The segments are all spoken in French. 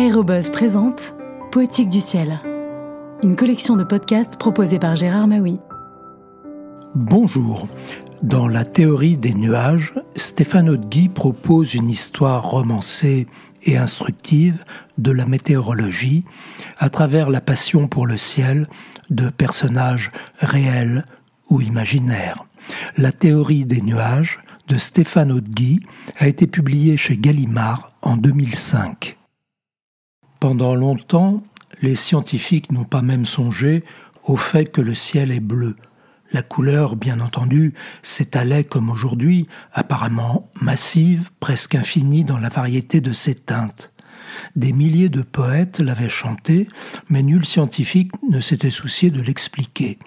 Aérobuzz présente Poétique du ciel, une collection de podcasts proposée par Gérard Maui. Bonjour. Dans la théorie des nuages, Stéphane Guy propose une histoire romancée et instructive de la météorologie à travers la passion pour le ciel de personnages réels ou imaginaires. La théorie des nuages de Stéphane Guy a été publiée chez Gallimard en 2005. Pendant longtemps, les scientifiques n'ont pas même songé au fait que le ciel est bleu. La couleur, bien entendu, s'étalait comme aujourd'hui, apparemment massive, presque infinie dans la variété de ses teintes. Des milliers de poètes l'avaient chanté, mais nul scientifique ne s'était soucié de l'expliquer.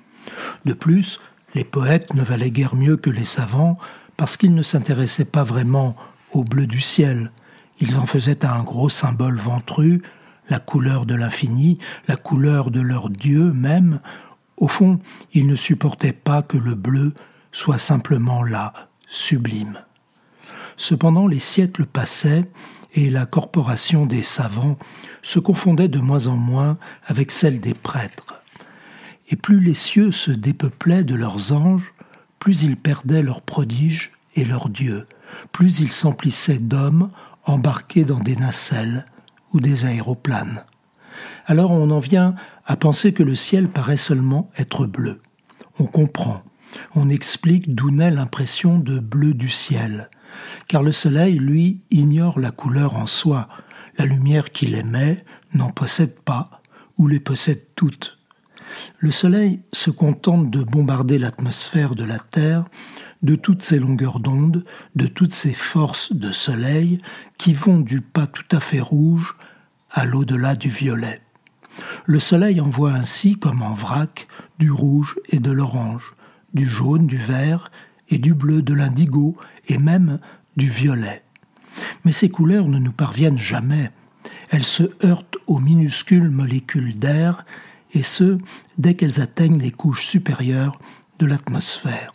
De plus, les poètes ne valaient guère mieux que les savants, parce qu'ils ne s'intéressaient pas vraiment au bleu du ciel. Ils en faisaient un gros symbole ventru, la couleur de l'infini, la couleur de leur Dieu même, au fond, ils ne supportaient pas que le bleu soit simplement là, sublime. Cependant, les siècles passaient et la corporation des savants se confondait de moins en moins avec celle des prêtres. Et plus les cieux se dépeuplaient de leurs anges, plus ils perdaient leurs prodiges et leurs dieux, plus ils s'emplissaient d'hommes embarqués dans des nacelles, ou des aéroplanes. Alors on en vient à penser que le ciel paraît seulement être bleu. On comprend, on explique d'où naît l'impression de bleu du ciel, car le soleil, lui, ignore la couleur en soi, la lumière qu'il émet n'en possède pas, ou les possède toutes. Le soleil se contente de bombarder l'atmosphère de la Terre de toutes ces longueurs d'onde, de toutes ces forces de soleil qui vont du pas tout à fait rouge à l'au-delà du violet. Le soleil envoie ainsi, comme en vrac, du rouge et de l'orange, du jaune, du vert et du bleu, de l'indigo et même du violet. Mais ces couleurs ne nous parviennent jamais. Elles se heurtent aux minuscules molécules d'air, et ce, dès qu'elles atteignent les couches supérieures de l'atmosphère.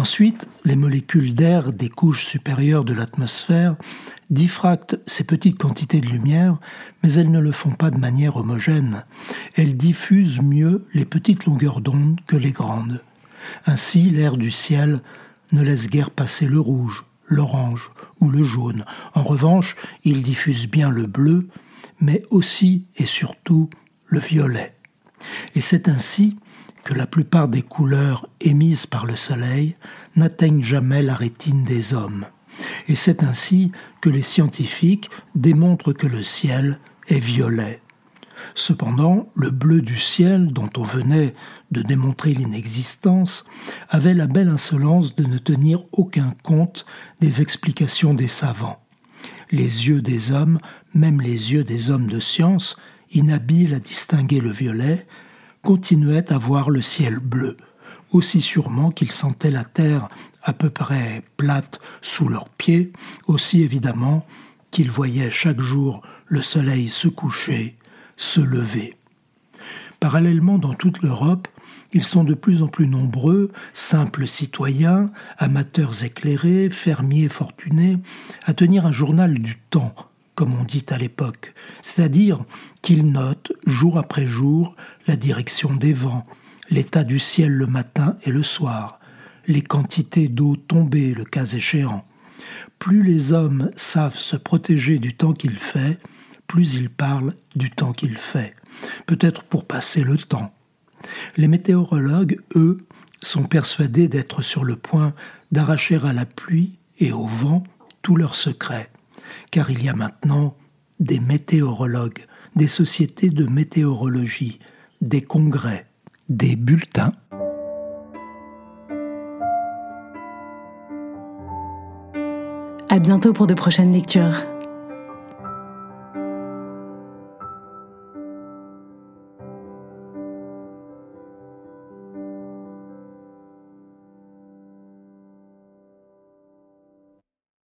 Ensuite, les molécules d'air des couches supérieures de l'atmosphère diffractent ces petites quantités de lumière, mais elles ne le font pas de manière homogène. Elles diffusent mieux les petites longueurs d'onde que les grandes. Ainsi, l'air du ciel ne laisse guère passer le rouge, l'orange ou le jaune. En revanche, il diffuse bien le bleu, mais aussi et surtout le violet. Et c'est ainsi que la plupart des couleurs émises par le soleil n'atteignent jamais la rétine des hommes. Et c'est ainsi que les scientifiques démontrent que le ciel est violet. Cependant, le bleu du ciel, dont on venait de démontrer l'inexistence, avait la belle insolence de ne tenir aucun compte des explications des savants. Les yeux des hommes, même les yeux des hommes de science, inhabiles à distinguer le violet, continuaient à voir le ciel bleu, aussi sûrement qu'ils sentaient la terre à peu près plate sous leurs pieds, aussi évidemment qu'ils voyaient chaque jour le soleil se coucher, se lever. Parallèlement dans toute l'Europe, ils sont de plus en plus nombreux, simples citoyens, amateurs éclairés, fermiers fortunés, à tenir un journal du temps, comme on dit à l'époque, c'est-à-dire qu'ils notent jour après jour la direction des vents, l'état du ciel le matin et le soir, les quantités d'eau tombées le cas échéant. Plus les hommes savent se protéger du temps qu'il fait, plus ils parlent du temps qu'il fait, peut-être pour passer le temps. Les météorologues, eux, sont persuadés d'être sur le point d'arracher à la pluie et au vent tous leurs secrets, car il y a maintenant des météorologues, des sociétés de météorologie, des congrès, des bulletins. À bientôt pour de prochaines lectures.